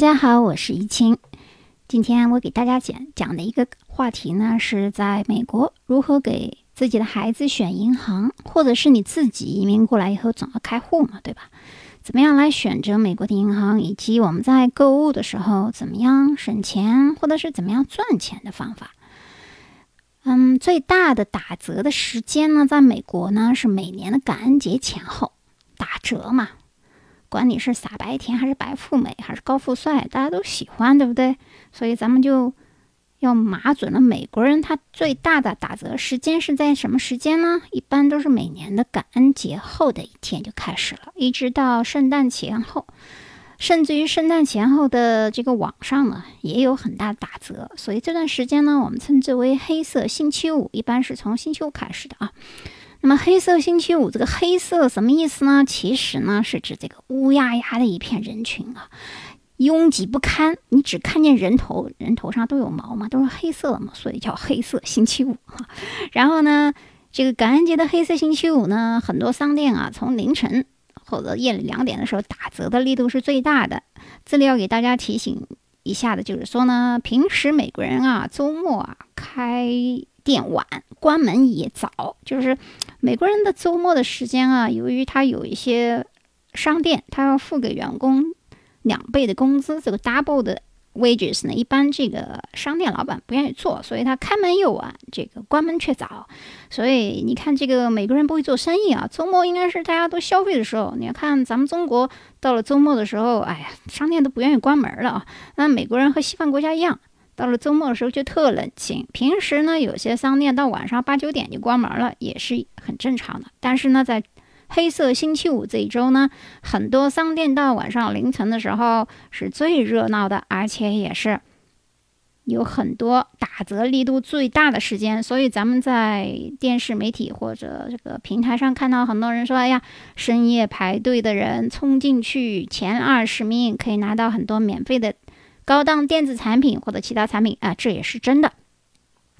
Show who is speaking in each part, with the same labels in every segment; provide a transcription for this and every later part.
Speaker 1: 大家好，我是怡清。今天我给大家讲讲的一个话题呢，是在美国如何给自己的孩子选银行，或者是你自己移民过来以后总要开户嘛，对吧？怎么样来选择美国的银行，以及我们在购物的时候怎么样省钱，或者是怎么样赚钱的方法。嗯，最大的打折的时间呢，在美国呢是每年的感恩节前后打折嘛。管你是傻白甜还是白富美还是高富帅，大家都喜欢，对不对？所以咱们就要码准了。美国人他最大的打折时间是在什么时间呢？一般都是每年的感恩节后的一天就开始了，一直到圣诞前后，甚至于圣诞前后的这个网上呢也有很大打折。所以这段时间呢，我们称之为黑色星期五，一般是从星期五开始的啊。那么黑色星期五这个黑色什么意思呢？其实呢是指这个乌压压的一片人群啊，拥挤不堪，你只看见人头，人头上都有毛嘛，都是黑色的嘛，所以叫黑色星期五啊。然后呢，这个感恩节的黑色星期五呢，很多商店啊，从凌晨或者夜里两点的时候打折的力度是最大的。这里要给大家提醒一下的就是说呢，平时美国人啊，周末啊开。店晚，关门也早，就是美国人的周末的时间啊。由于他有一些商店，他要付给员工两倍的工资，这个 double 的 wages 呢，一般这个商店老板不愿意做，所以他开门又晚，这个关门却早。所以你看，这个美国人不会做生意啊。周末应该是大家都消费的时候。你要看咱们中国到了周末的时候，哎呀，商店都不愿意关门了啊。那美国人和西方国家一样。到了周末的时候就特冷清，平时呢有些商店到晚上八九点就关门了，也是很正常的。但是呢，在黑色星期五这一周呢，很多商店到晚上凌晨的时候是最热闹的，而且也是有很多打折力度最大的时间。所以咱们在电视媒体或者这个平台上看到很多人说：“哎呀，深夜排队的人冲进去前二十名可以拿到很多免费的。”高档电子产品或者其他产品啊，这也是真的。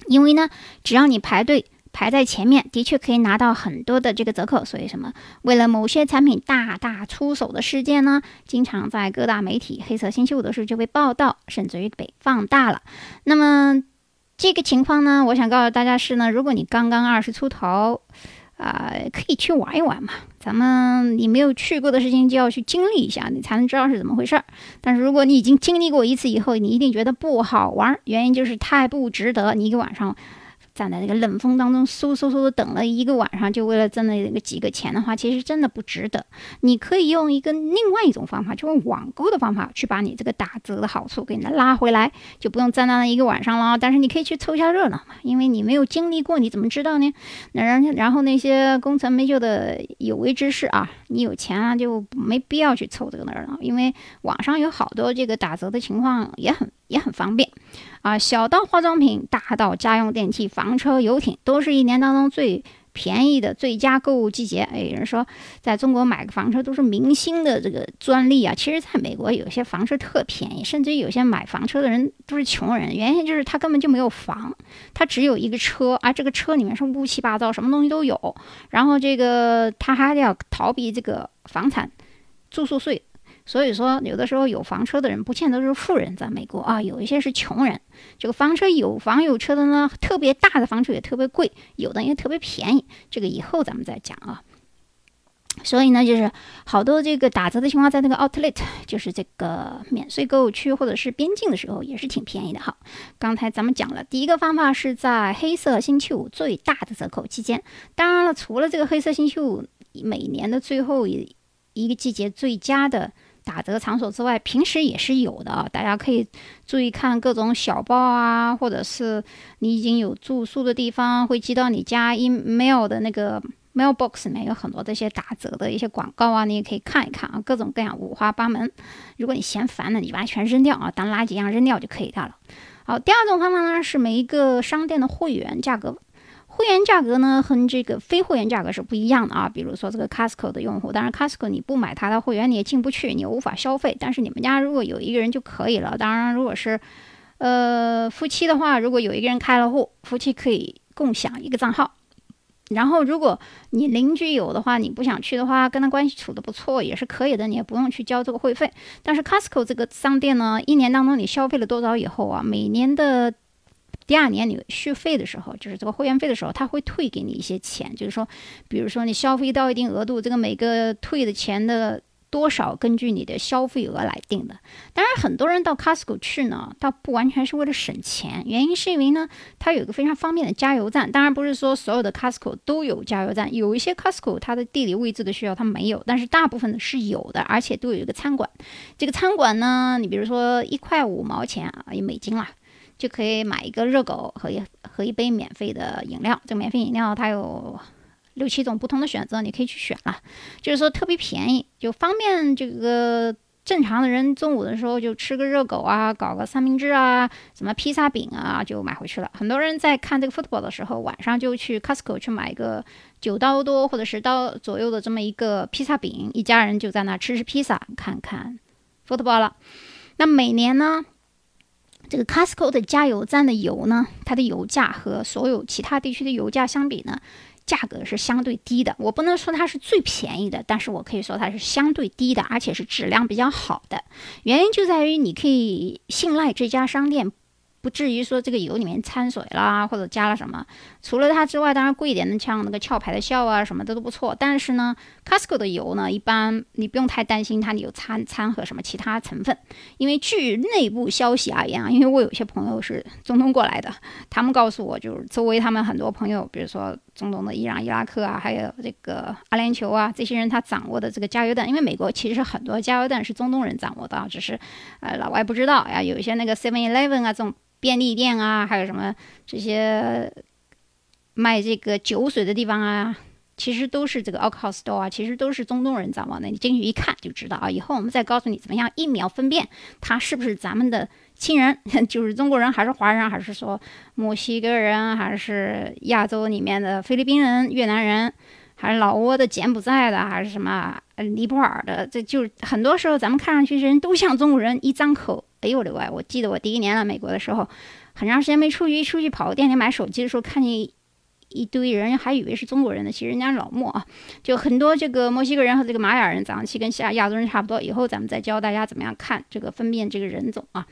Speaker 1: 因为呢，只要你排队排在前面，的确可以拿到很多的这个折扣。所以什么，为了某些产品大打出手的事件呢，经常在各大媒体黑色星期五的时候就被报道，甚至于被放大了。那么这个情况呢，我想告诉大家是呢，如果你刚刚二十出头。啊，可以去玩一玩嘛。咱们你没有去过的事情，就要去经历一下，你才能知道是怎么回事儿。但是如果你已经经历过一次以后，你一定觉得不好玩，原因就是太不值得。你一个晚上。站在那个冷风当中，嗖嗖嗖的等了一个晚上，就为了挣那个几个钱的话，其实真的不值得。你可以用一个另外一种方法，就是网购的方法，去把你这个打折的好处给你拉回来，就不用站那一个晚上了。但是你可以去凑一下热闹嘛，因为你没有经历过，你怎么知道呢？那然然后那些功成名就的有为之士啊，你有钱啊，就没必要去凑这个热闹，因为网上有好多这个打折的情况也很。也很方便，啊，小到化妆品，大到家用电器、房车、游艇，都是一年当中最便宜的最佳购物季节。哎，有人说，在中国买个房车都是明星的这个专利啊。其实，在美国有些房车特便宜，甚至有些买房车的人都是穷人，原因就是他根本就没有房，他只有一个车，啊，这个车里面是乌七八糟，什么东西都有。然后这个他还要逃避这个房产住宿税。所以说，有的时候有房车的人不见得是富人，在美国啊，有一些是穷人。这个房车有房有车的呢，特别大的房车也特别贵，有的也特别便宜。这个以后咱们再讲啊。所以呢，就是好多这个打折的情况，在那个 Outlet，就是这个免税购物区或者是边境的时候，也是挺便宜的哈。刚才咱们讲了，第一个方法是在黑色星期五最大的折扣期间。当然了，除了这个黑色星期五，每年的最后一一个季节最佳的。打折场所之外，平时也是有的啊。大家可以注意看各种小报啊，或者是你已经有住宿的地方，会寄到你家 email 的那个 mailbox 里面有很多这些打折的一些广告啊，你也可以看一看啊，各种各样五花八门。如果你嫌烦了，你把它全扔掉啊，当垃圾一样扔掉就可以了。好，第二种方法呢是每一个商店的会员价格。会员价格呢，和这个非会员价格是不一样的啊。比如说这个 Costco 的用户，当然 Costco 你不买它的会员，你也进不去，你无法消费。但是你们家如果有一个人就可以了。当然，如果是呃夫妻的话，如果有一个人开了户，夫妻可以共享一个账号。然后，如果你邻居有的话，你不想去的话，跟他关系处的不错也是可以的，你也不用去交这个会费。但是 Costco 这个商店呢，一年当中你消费了多少以后啊，每年的第二年你续费的时候，就是这个会员费的时候，他会退给你一些钱，就是说，比如说你消费到一定额度，这个每个退的钱的。多少根据你的消费额来定的。当然，很多人到 Costco 去呢，倒不完全是为了省钱，原因是因为呢，它有一个非常方便的加油站。当然，不是说所有的 Costco 都有加油站，有一些 Costco 它的地理位置的需要它没有，但是大部分的是有的，而且都有一个餐馆。这个餐馆呢，你比如说一块五毛钱啊，一美金啦，就可以买一个热狗和一和一杯免费的饮料。这个免费饮料它有。六七种不同的选择，你可以去选了，就是说特别便宜，就方便这个正常的人中午的时候就吃个热狗啊，搞个三明治啊，什么披萨饼啊，就买回去了。很多人在看这个 football 的时候，晚上就去 Costco 去买一个九刀多或者十刀左右的这么一个披萨饼，一家人就在那吃吃披萨，看看 football 了。那每年呢，这个 Costco 的加油站的油呢，它的油价和所有其他地区的油价相比呢？价格是相对低的，我不能说它是最便宜的，但是我可以说它是相对低的，而且是质量比较好的。原因就在于你可以信赖这家商店。不至于说这个油里面掺水啦，或者加了什么。除了它之外，当然贵一点的，像那个壳牌的笑啊什么的都不错。但是呢，Costco 的油呢，一般你不用太担心它有掺掺和什么其他成分。因为据内部消息而言啊，因为我有些朋友是中东过来的，他们告诉我，就是周围他们很多朋友，比如说中东的伊朗、伊拉克啊，还有这个阿联酋啊，这些人他掌握的这个加油站，因为美国其实很多加油站是中东人掌握的，只是呃老外不知道呀。有一些那个 Seven Eleven 啊这种。便利店啊，还有什么这些卖这个酒水的地方啊，其实都是这个 alcohol store 啊，其实都是中东人掌握的。你进去一看就知道啊。以后我们再告诉你怎么样一秒分辨它是不是咱们的亲人，就是中国人还是华人，还是说墨西哥人，还是亚洲里面的菲律宾人、越南人，还是老挝的、柬埔寨的，还是什么尼泊尔的？这就很多时候咱们看上去人都像中国人，一张口。哎呦我的乖！我记得我第一年来美国的时候，很长时间没出去，一出去跑个店里买手机的时候，看见一堆人，还以为是中国人呢。其实人家老墨啊，就很多这个墨西哥人和这个玛雅人，长得跟亚亚洲人差不多。以后咱们再教大家怎么样看这个分辨这个人种啊。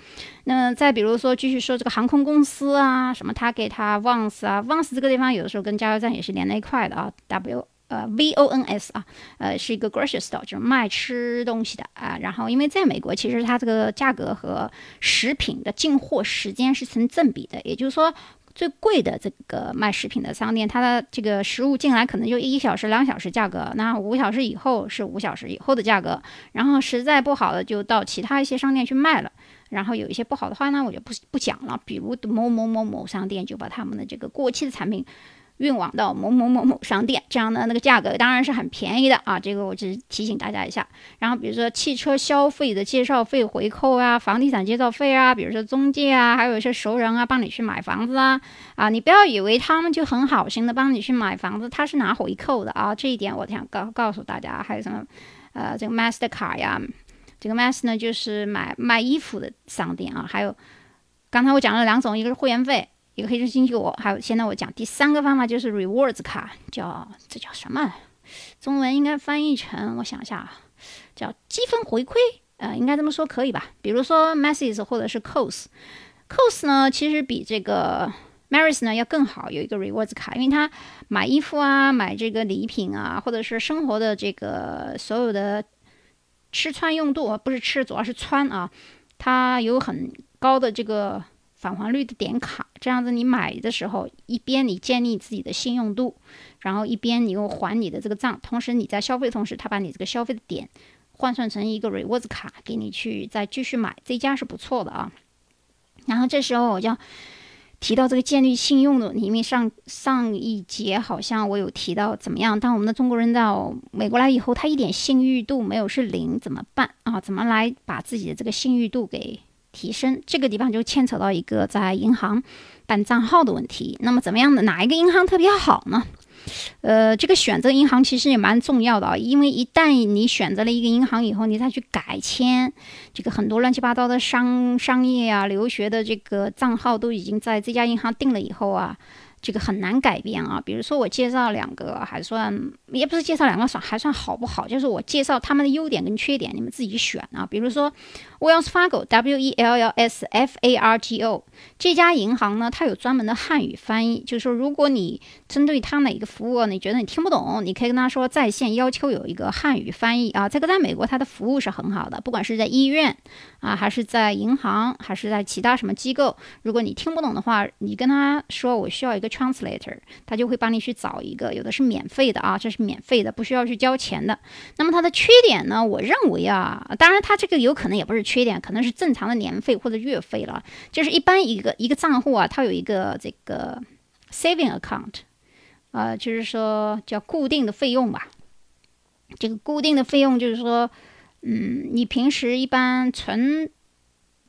Speaker 1: 那再比如说，继续说这个航空公司啊，什么他给他 Vans 啊，Vans 这个地方有的时候跟加油站也是连在一块的啊，W。呃，V O N S 啊，呃，是一个 grocery store，就是卖吃东西的啊。然后，因为在美国，其实它这个价格和食品的进货时间是成正比的，也就是说，最贵的这个卖食品的商店，它的这个食物进来可能就一小时、两小时价格，那五小时以后是五小时以后的价格。然后实在不好的，就到其他一些商店去卖了。然后有一些不好的话呢，我就不不讲了，比如某某某某商店就把他们的这个过期的产品。运往到某某某某商店，这样的那个价格当然是很便宜的啊！这个我只是提醒大家一下。然后比如说汽车消费的介绍费回扣啊，房地产介绍费啊，比如说中介啊，还有一些熟人啊，帮你去买房子啊啊！你不要以为他们就很好心的帮你去买房子，他是拿回扣的啊！这一点我想告告诉大家。还有什么呃，这个 Master 卡呀，这个 Master 呢就是买卖衣服的商店啊。还有刚才我讲了两种，一个是会员费。一个黑色星期五，还有现在我讲第三个方法就是 rewards 卡，叫这叫什么？中文应该翻译成我想一下啊，叫积分回馈，呃，应该这么说可以吧？比如说 Macy's 或者是 Cos，Cos 呢其实比这个 Mary's 呢要更好，有一个 rewards 卡，因为它买衣服啊，买这个礼品啊，或者是生活的这个所有的吃穿用度，不是吃主要是穿啊，它有很高的这个。返还率的点卡，这样子你买的时候，一边你建立自己的信用度，然后一边你又还你的这个账，同时你在消费同时，他把你这个消费的点换算成一个 rewards 卡，给你去再继续买，这家是不错的啊。然后这时候我就提到这个建立信用的，因为上上一节好像我有提到怎么样，当我们的中国人到美国来以后，他一点信誉度没有是零，怎么办啊？怎么来把自己的这个信誉度给？提升这个地方就牵扯到一个在银行办账号的问题。那么怎么样的哪一个银行特别好呢？呃，这个选择银行其实也蛮重要的啊，因为一旦你选择了一个银行以后，你再去改签这个很多乱七八糟的商商业啊、留学的这个账号都已经在这家银行定了以后啊，这个很难改变啊。比如说我介绍两个还算，也不是介绍两个算还算好不好，就是我介绍他们的优点跟缺点，你们自己选啊。比如说 Wells Fargo，W E L L S F A R G O 这家银行呢，它有专门的汉语翻译，就是说如果你针对它哪一个服务，你觉得你听不懂，你可以跟他说在线要求有一个汉语翻译啊。这个在美国它的服务是很好的，不管是在医院啊，还是在银行，还是在其他什么机构，如果你听不懂的话，你跟他说我需要一个。translator，他就会帮你去找一个，有的是免费的啊，这是免费的，不需要去交钱的。那么它的缺点呢？我认为啊，当然它这个有可能也不是缺点，可能是正常的年费或者月费了。就是一般一个一个账户啊，它有一个这个 saving account，呃，就是说叫固定的费用吧。这个固定的费用就是说，嗯，你平时一般存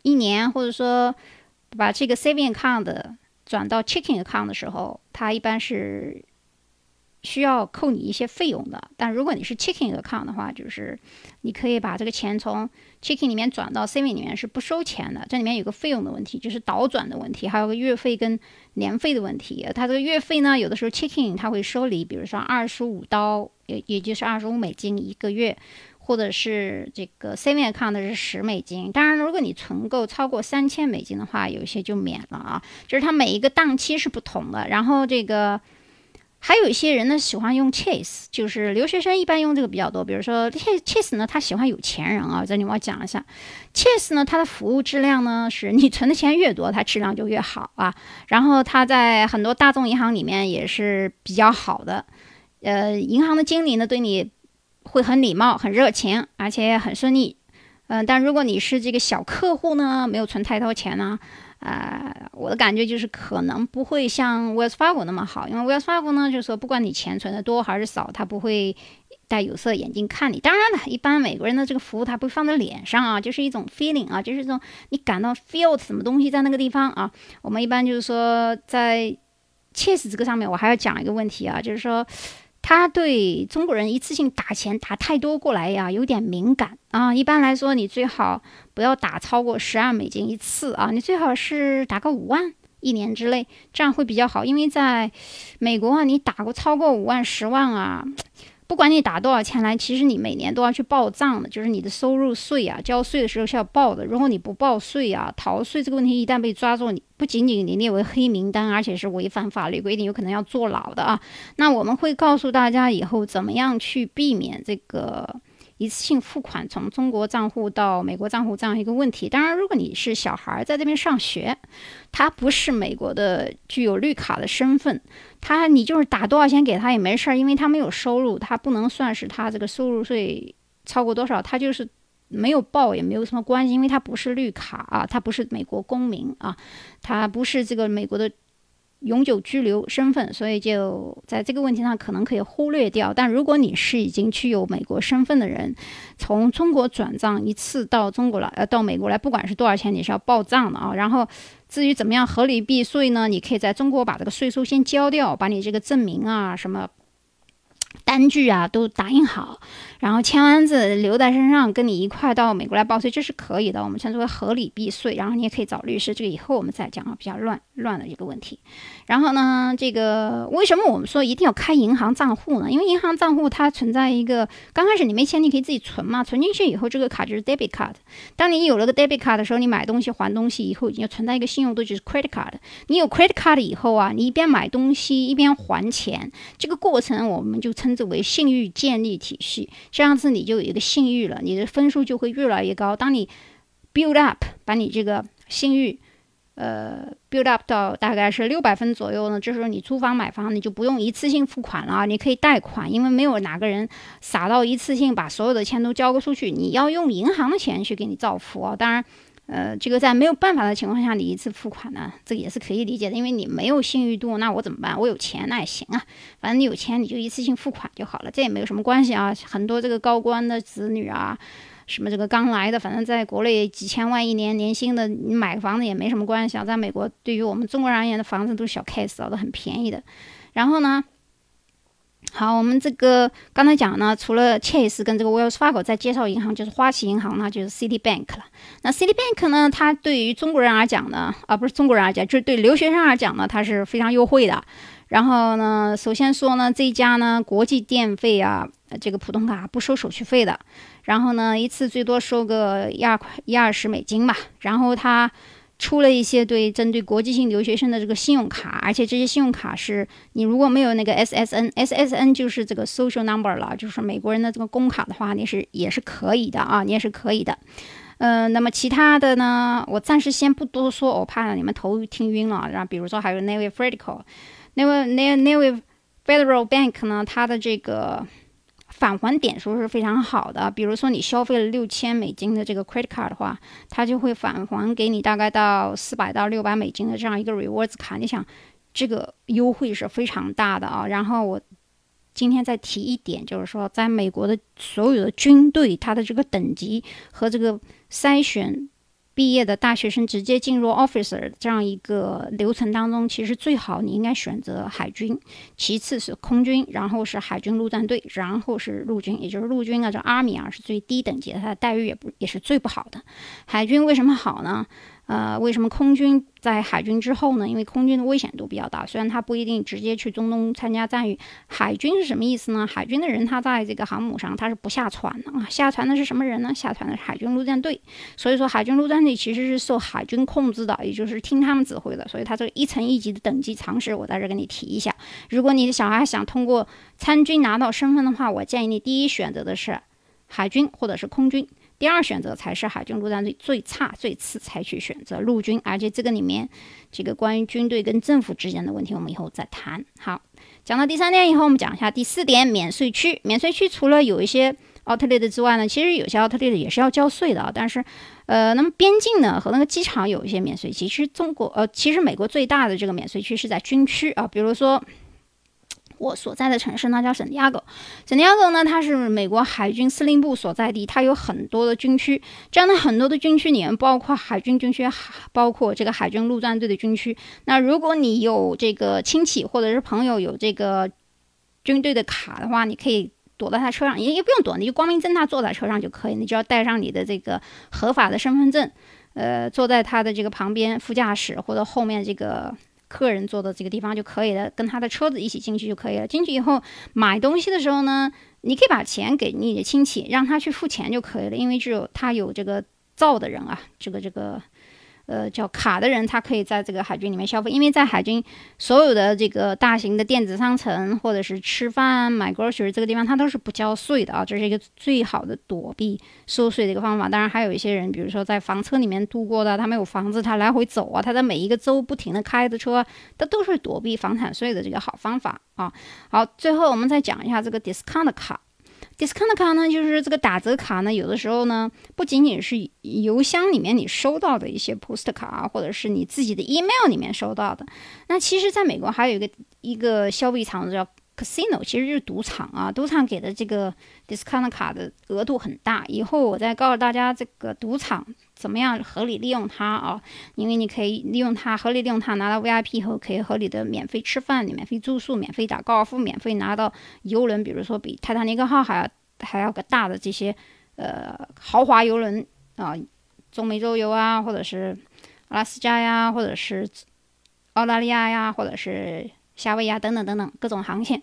Speaker 1: 一年，或者说把这个 saving account。转到 checking account 的时候，它一般是需要扣你一些费用的。但如果你是 checking account 的话，就是你可以把这个钱从 checking 里面转到 saving 里面是不收钱的。这里面有个费用的问题，就是倒转的问题，还有个月费跟年费的问题。它这个月费呢，有的时候 checking 它会收你，比如说二十五刀，也也就是二十五美金一个月。或者是这个 saving account 是十美金，当然，如果你存够超过三千美金的话，有一些就免了啊。就是它每一个档期是不同的。然后这个还有一些人呢喜欢用 Chase，就是留学生一般用这个比较多。比如说 Chase 呢，他喜欢有钱人啊。这里我讲一下，Chase 呢，它的服务质量呢是你存的钱越多，它质量就越好啊。然后它在很多大众银行里面也是比较好的。呃，银行的经理呢对你。会很礼貌、很热情，而且很顺利。嗯，但如果你是这个小客户呢，没有存太多钱呢，啊我的感觉就是可能不会像 Wells Fargo 那么好，因为 Wells Fargo 呢，就是说不管你钱存的多还是少，他不会戴有色眼镜看你。当然了，一般美国人的这个服务他不会放在脸上啊，就是一种 feeling 啊，就是这种你感到 feel 什么东西在那个地方啊。我们一般就是说在 Chase 这个上面，我还要讲一个问题啊，就是说。他对中国人一次性打钱打太多过来呀，有点敏感啊。一般来说，你最好不要打超过十二美金一次啊，你最好是打个五万一年之内，这样会比较好。因为在美国啊，你打过超过五万、十万啊。不管你打多少钱来，其实你每年都要去报账的，就是你的收入税啊，交税的时候是要报的。如果你不报税啊，逃税这个问题一旦被抓住，你不仅仅你列为黑名单，而且是违反法律规定，有可能要坐牢的啊。那我们会告诉大家以后怎么样去避免这个。一次性付款从中国账户到美国账户这样一个问题，当然，如果你是小孩在这边上学，他不是美国的具有绿卡的身份，他你就是打多少钱给他也没事儿，因为他没有收入，他不能算是他这个收入税超过多少，他就是没有报也没有什么关系，因为他不是绿卡啊，他不是美国公民啊，他不是这个美国的。永久居留身份，所以就在这个问题上可能可以忽略掉。但如果你是已经具有美国身份的人，从中国转账一次到中国来，呃，到美国来，不管是多少钱，你是要报账的啊。然后至于怎么样合理避税呢？你可以在中国把这个税收先交掉，把你这个证明啊什么。单据啊都打印好，然后签完字留在身上，跟你一块到美国来报税，这是可以的。我们称之为合理避税。然后你也可以找律师，这个以后我们再讲啊，比较乱乱的一个问题。然后呢，这个为什么我们说一定要开银行账户呢？因为银行账户它存在一个，刚开始你没钱，你可以自己存嘛，存进去以后，这个卡就是 debit card。当你有了个 debit card 的时候，你买东西还东西以后，你要存在一个信用度，就是 credit card。你有 credit card 以后啊，你一边买东西一边还钱，这个过程我们就称之为信誉建立体系。这样子你就有一个信誉了，你的分数就会越来越高。当你 build up，把你这个信誉。呃，build up 到大概是六百分左右呢，这时候你租房买房，你就不用一次性付款了，你可以贷款，因为没有哪个人傻到一次性把所有的钱都交出去，你要用银行的钱去给你造福啊。当然，呃，这个在没有办法的情况下，你一次付款呢，这个也是可以理解的，因为你没有信誉度，那我怎么办？我有钱那也行啊，反正你有钱你就一次性付款就好了，这也没有什么关系啊。很多这个高官的子女啊。什么这个刚来的，反正在国内几千万一年年薪的，你买个房子也没什么关系啊。在美国，对于我们中国人而言的房子都是小 case 啊，都很便宜的。然后呢，好，我们这个刚才讲呢，除了 Chase 跟这个 Wells Fargo 在介绍银行，就是花旗银行呢，就是 Citibank 了。那 Citibank 呢，它对于中国人而讲呢，啊，不是中国人而讲，就是对留学生而讲呢，它是非常优惠的。然后呢，首先说呢，这家呢，国际电费啊，这个普通卡不收手续费的。然后呢，一次最多收个一二块一二十美金吧。然后它出了一些对针对国际性留学生的这个信用卡，而且这些信用卡是你如果没有那个 SSN，SSN 就是这个 social number 了，就是美国人的这个工卡的话，你是也是可以的啊，你也是可以的。嗯，那么其他的呢，我暂时先不多说，我怕你们头听晕了。然后比如说还有 Navy Federal。那位那那位 Federal Bank 呢？它的这个返还点数是非常好的。比如说你消费了六千美金的这个 credit card 的话，它就会返还给你大概到四百到六百美金的这样一个 rewards 卡。你想，这个优惠是非常大的啊。然后我今天再提一点，就是说，在美国的所有的军队，它的这个等级和这个筛选。毕业的大学生直接进入 officer 这样一个流程当中，其实最好你应该选择海军，其次是空军，然后是海军陆战队，然后是陆军，也就是陆军啊，这 army 啊是最低等级的，它的待遇也不也是最不好的。海军为什么好呢？呃，为什么空军在海军之后呢？因为空军的危险度比较大，虽然他不一定直接去中东参加战役。海军是什么意思呢？海军的人他在这个航母上他是不下船的啊，下船的是什么人呢？下船的是海军陆战队。所以说，海军陆战队其实是受海军控制的，也就是听他们指挥的。所以，他这个一层一级的等级常识，我在这跟你提一下。如果你的小孩想通过参军拿到身份的话，我建议你第一选择的是海军或者是空军。第二选择才是海军陆战队，最差最次才去选择陆军，而且这个里面，这个关于军队跟政府之间的问题，我们以后再谈。好，讲到第三点以后，我们讲一下第四点，免税区。免税区除了有一些奥特利的之外呢，其实有些奥特利的也是要交税的啊，但是，呃，那么边境呢和那个机场有一些免税区。其实中国，呃，其实美国最大的这个免税区是在军区啊，比如说。我所在的城市呢叫圣地亚哥，圣地亚哥呢它是美国海军司令部所在地，它有很多的军区，这样的很多的军区里面包括海军军区，包括这个海军陆战队的军区。那如果你有这个亲戚或者是朋友有这个军队的卡的话，你可以躲在他车上，也也不用躲，你就光明正大坐在车上就可以，你只要带上你的这个合法的身份证，呃，坐在他的这个旁边副驾驶或者后面这个。客人坐的这个地方就可以了，跟他的车子一起进去就可以了。进去以后买东西的时候呢，你可以把钱给你的亲戚，让他去付钱就可以了，因为只有他有这个造的人啊，这个这个。呃，叫卡的人，他可以在这个海军里面消费，因为在海军所有的这个大型的电子商城或者是吃饭买 grocery 这个地方，他都是不交税的啊，这是一个最好的躲避收税的一个方法。当然，还有一些人，比如说在房车里面度过的，他没有房子，他来回走啊，他在每一个州不停的开着车，他都是躲避房产税的这个好方法啊。好，最后我们再讲一下这个 discount 卡。Discount 卡呢，就是这个打折卡呢，有的时候呢，不仅仅是邮箱里面你收到的一些 post 卡啊，或者是你自己的 email 里面收到的。那其实，在美国还有一个一个消费场叫。casino 其实就是赌场啊，赌场给的这个 discount 卡的额度很大。以后我再告诉大家这个赌场怎么样合理利用它啊，因为你可以利用它合理利用它拿到 VIP 以后，可以合理的免费吃饭、免费住宿、免费打高尔夫、免费拿到游轮，比如说比泰坦尼克号还要还要个大的这些呃豪华游轮啊，中美洲游啊，或者是阿拉斯加呀，或者是澳大利亚呀，或者是。夏威夷啊等等等等各种航线。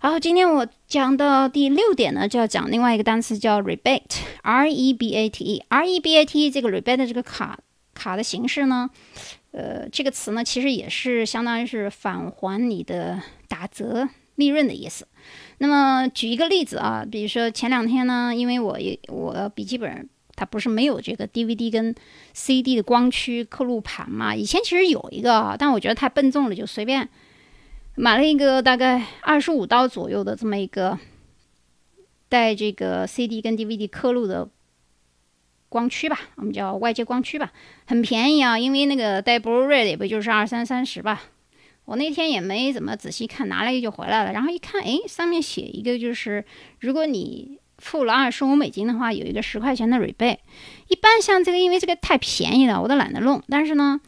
Speaker 1: 好，今天我讲到第六点呢，就要讲另外一个单词叫 rebate，r e b a t e，r e b a t e 这个 rebate 这个卡卡的形式呢，呃，这个词呢其实也是相当于是返还你的打折利润的意思。那么举一个例子啊，比如说前两天呢，因为我我笔记本它不是没有这个 DVD 跟 CD 的光驱刻录盘嘛，以前其实有一个，但我觉得太笨重了，就随便。买了一个大概二十五刀左右的这么一个带这个 CD 跟 DVD 刻录的光驱吧，我们叫外接光驱吧，很便宜啊，因为那个带 Blu-ray 的也不就是二三三十吧。我那天也没怎么仔细看，拿了一个就回来了。然后一看，哎，上面写一个就是，如果你付了二十五美金的话，有一个十块钱的 rebate。一般像这个，因为这个太便宜了，我都懒得弄。但是呢，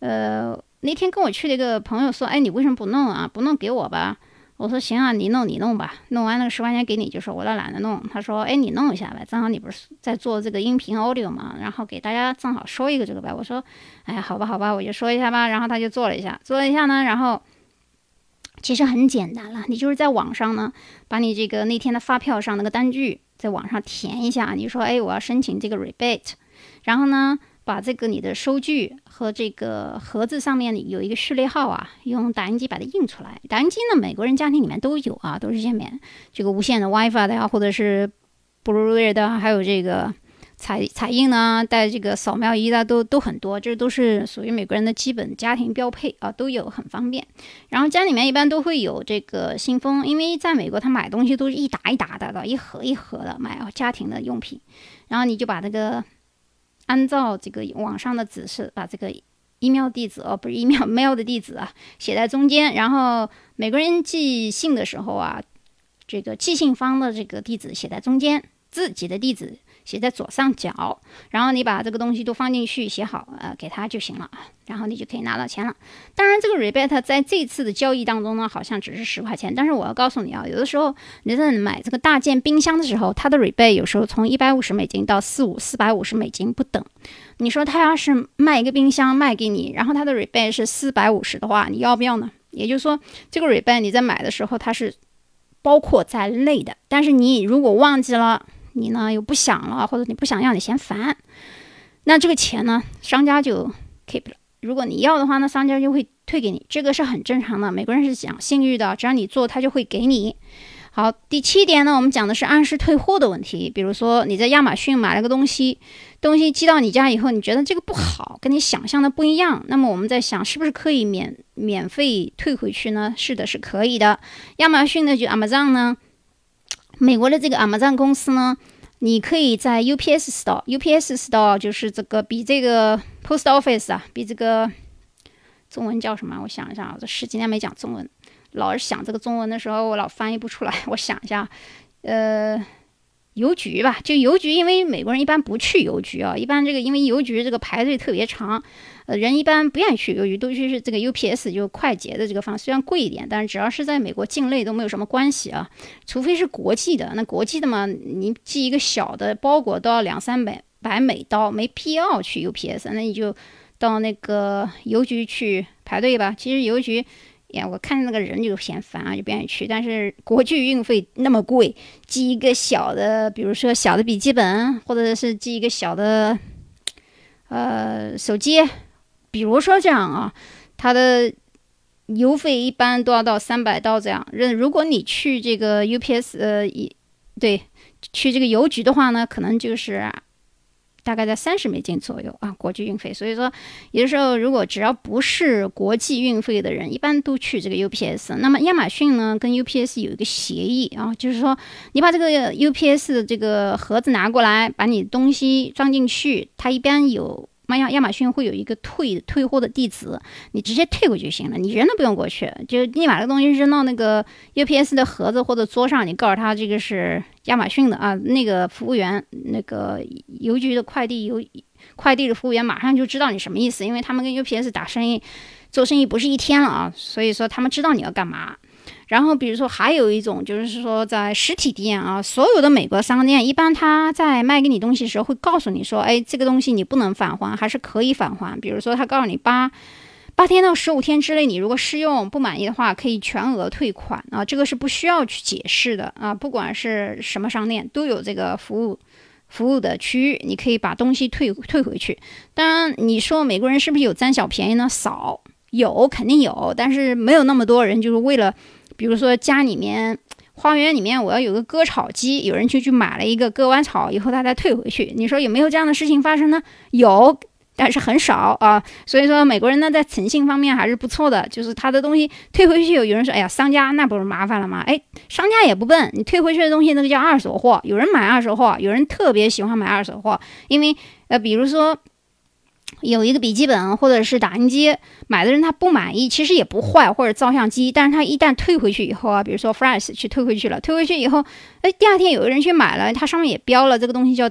Speaker 1: 呃。那天跟我去的一个朋友说：“哎，你为什么不弄啊？不弄给我吧。”我说行啊，你弄你弄吧，弄完那个十块钱给你就说我倒懒得弄。他说哎，你弄一下呗，正好你不是在做这个音频 audio 嘛，然后给大家正好说一个这个呗。我说哎，好吧好吧，我就说一下吧。然后他就做了一下，做了一下呢，然后其实很简单了，你就是在网上呢，把你这个那天的发票上那个单据在网上填一下，你说哎，我要申请这个 rebate，然后呢。把这个你的收据和这个盒子上面有一个序列号啊，用打印机把它印出来。打印机呢，美国人家庭里面都有啊，都是下面这个无线的 WiFi 的呀，或者是 Blu-ray 的，还有这个彩彩印呢，带这个扫描仪的都都很多，这都是属于美国人的基本家庭标配啊，都有很方便。然后家里面一般都会有这个信封，因为在美国他买东西都是一打一打的，一盒一盒的买家庭的用品，然后你就把那个。按照这个网上的指示，把这个 email 地址哦，不是 email mail 的地址啊，写在中间。然后每个人寄信的时候啊，这个寄信方的这个地址写在中间，自己的地址。写在左上角，然后你把这个东西都放进去，写好，呃，给他就行了啊，然后你就可以拿到钱了。当然，这个 rebate 在这次的交易当中呢，好像只是十块钱，但是我要告诉你啊，有的时候你在买这个大件冰箱的时候，它的 rebate 有时候从一百五十美金到四五四百五十美金不等。你说他要是卖一个冰箱卖给你，然后他的 rebate 是四百五十的话，你要不要呢？也就是说，这个 rebate 你在买的时候它是包括在内的，但是你如果忘记了。你呢又不想了，或者你不想要，你嫌烦，那这个钱呢，商家就 keep 了。如果你要的话，那商家就会退给你，这个是很正常的。美国人是讲信誉的，只要你做，他就会给你。好，第七点呢，我们讲的是按时退货的问题。比如说你在亚马逊买了个东西，东西寄到你家以后，你觉得这个不好，跟你想象的不一样，那么我们在想，是不是可以免免费退回去呢？是的，是可以的。亚马逊的就 Amazon 呢。美国的这个 Amazon 公司呢，你可以在 UPS Store，UPS Store 就是这个比这个 Post Office 啊，比这个中文叫什么？我想一下，我这十几年没讲中文，老是想这个中文的时候，我老翻译不出来。我想一下，呃。邮局吧，就邮局，因为美国人一般不去邮局啊，一般这个因为邮局这个排队特别长，呃，人一般不愿意去邮局，都去是这个 UPS 就快捷的这个方，虽然贵一点，但是只要是在美国境内都没有什么关系啊，除非是国际的，那国际的嘛，你寄一个小的包裹都要两三百百美刀，没必要去 UPS，那你就到那个邮局去排队吧。其实邮局。呀，我看那个人就嫌烦啊，就不愿意去。但是国际运费那么贵，寄一个小的，比如说小的笔记本，或者是寄一个小的，呃，手机，比如说这样啊，它的邮费一般都要到三百刀这样。如如果你去这个 UPS，呃，一对，去这个邮局的话呢，可能就是。大概在三十美金左右啊，国际运费。所以说，有的时候如果只要不是国际运费的人，一般都去这个 UPS。那么亚马逊呢，跟 UPS 有一个协议啊，就是说你把这个 UPS 的这个盒子拿过来，把你东西装进去，它一般有。亚亚马逊会有一个退退货的地址，你直接退过就行了，你人都不用过去，就你把这个东西扔到那个 UPS 的盒子或者桌上，你告诉他这个是亚马逊的啊，那个服务员，那个邮局的快递邮快递的服务员马上就知道你什么意思，因为他们跟 UPS 打生意做生意不是一天了啊，所以说他们知道你要干嘛。然后，比如说还有一种，就是说在实体店啊，所有的美国商店，一般他在卖给你东西的时候，会告诉你说，哎，这个东西你不能返还，还是可以返还。比如说，他告诉你八八天到十五天之内，你如果试用不满意的话，可以全额退款啊，这个是不需要去解释的啊，不管是什么商店都有这个服务服务的区域，你可以把东西退退回去。当然，你说美国人是不是有占小便宜呢？少有肯定有，但是没有那么多人就是为了。比如说家里面花园里面我要有个割草机，有人就去买了一个，割完草以后他再退回去。你说有没有这样的事情发生呢？有，但是很少啊。所以说美国人呢在诚信方面还是不错的，就是他的东西退回去，有人说哎呀商家那不是麻烦了吗？哎，商家也不笨，你退回去的东西那个叫二手货，有人买二手货，有人特别喜欢买二手货，因为呃比如说。有一个笔记本或者是打印机，买的人他不满意，其实也不坏，或者照相机，但是他一旦退回去以后啊，比如说 fresh 去退回去了，退回去以后，哎，第二天有个人去买了，他上面也标了这个东西叫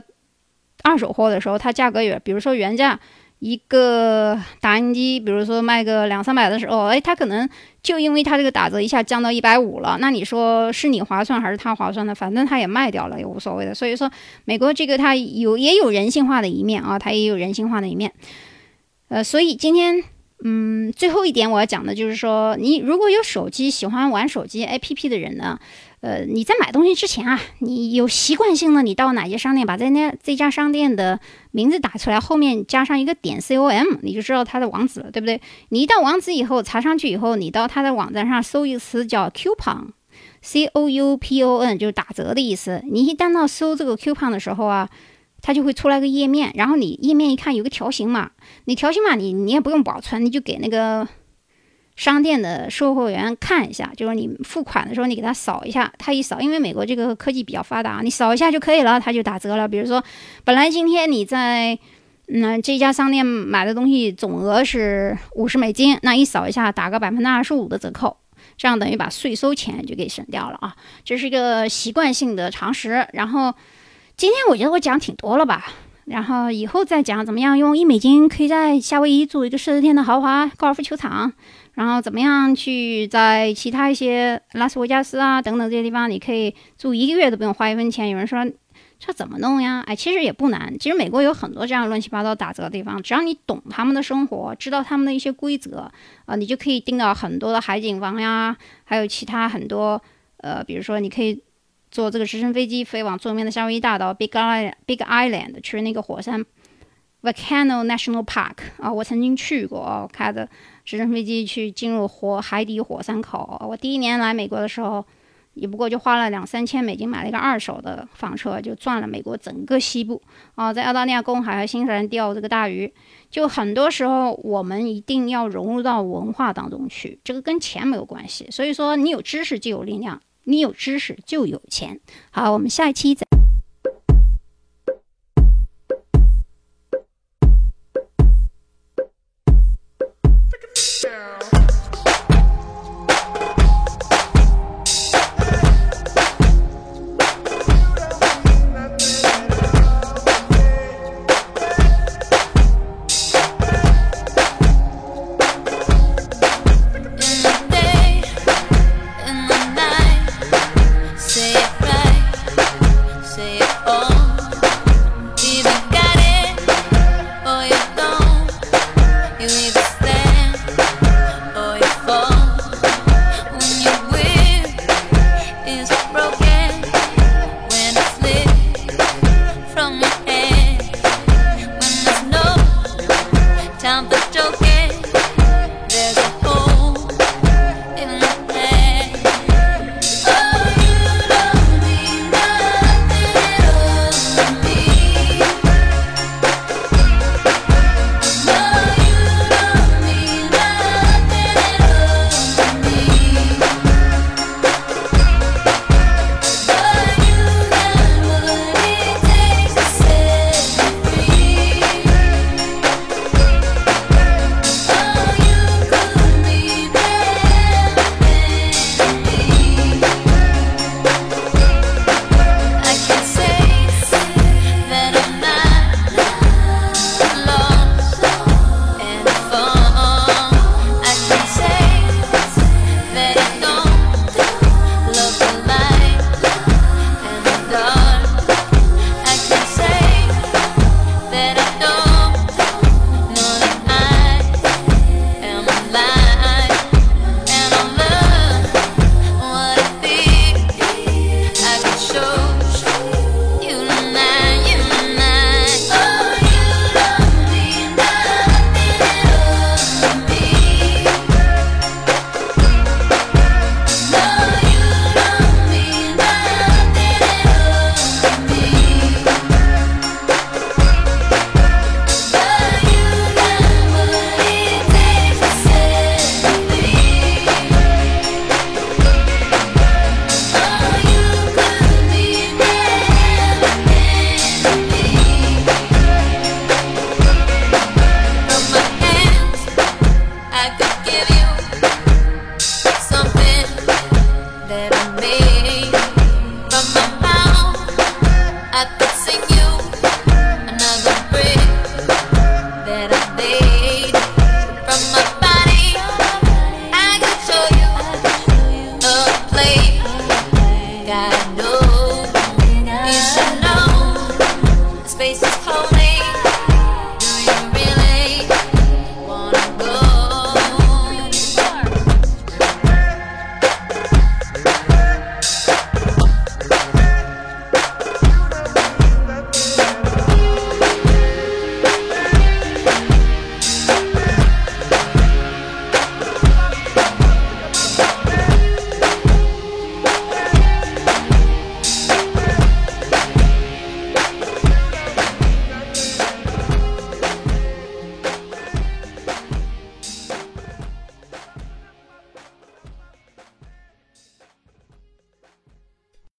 Speaker 1: 二手货的时候，它价格也，比如说原价一个打印机，比如说卖个两三百的时候，哎，他可能就因为他这个打折一下降到一百五了，那你说是你划算还是他划算呢？反正他也卖掉了，也无所谓的。所以说，美国这个它有也有人性化的一面啊，它也有人性化的一面。呃，所以今天。嗯，最后一点我要讲的就是说，你如果有手机喜欢玩手机 APP 的人呢，呃，你在买东西之前啊，你有习惯性的，你到哪些商店，把在那这家商店的名字打出来，后面加上一个点 com，你就知道它的网址了，对不对？你一到网址以后，查上去以后，你到它的网站上搜一个词叫 coupon，c o u p o n，就是打折的意思。你一旦到搜这个 coupon 的时候啊。它就会出来个页面，然后你页面一看有个条形码，你条形码你你也不用保存，你就给那个商店的售货员看一下，就是你付款的时候你给他扫一下，他一扫，因为美国这个科技比较发达，你扫一下就可以了，他就打折了。比如说，本来今天你在嗯这家商店买的东西总额是五十美金，那一扫一下打个百分之二十五的折扣，这样等于把税收钱就给省掉了啊，这是一个习惯性的常识，然后。今天我觉得我讲挺多了吧，然后以后再讲怎么样用一美金可以在夏威夷住一个四十天的豪华高尔夫球场，然后怎么样去在其他一些拉斯维加斯啊等等这些地方，你可以住一个月都不用花一分钱。有人说这怎么弄呀？哎，其实也不难。其实美国有很多这样乱七八糟打折的地方，只要你懂他们的生活，知道他们的一些规则啊，你就可以订到很多的海景房呀，还有其他很多呃，比如说你可以。坐这个直升飞机飞往著名的夏威夷大岛 Big Island Big Island 去那个火山 Volcano National Park 啊，我曾经去过，开着直升飞机去进入火海底火山口。我第一年来美国的时候，也不过就花了两三千美金买了一个二手的房车，就转了美国整个西部啊，在澳大利亚公海和新西兰钓这个大鱼。就很多时候我们一定要融入到文化当中去，这个跟钱没有关系。所以说，你有知识就有力量。你有知识就有钱。好，我们下一期再。time for stroking.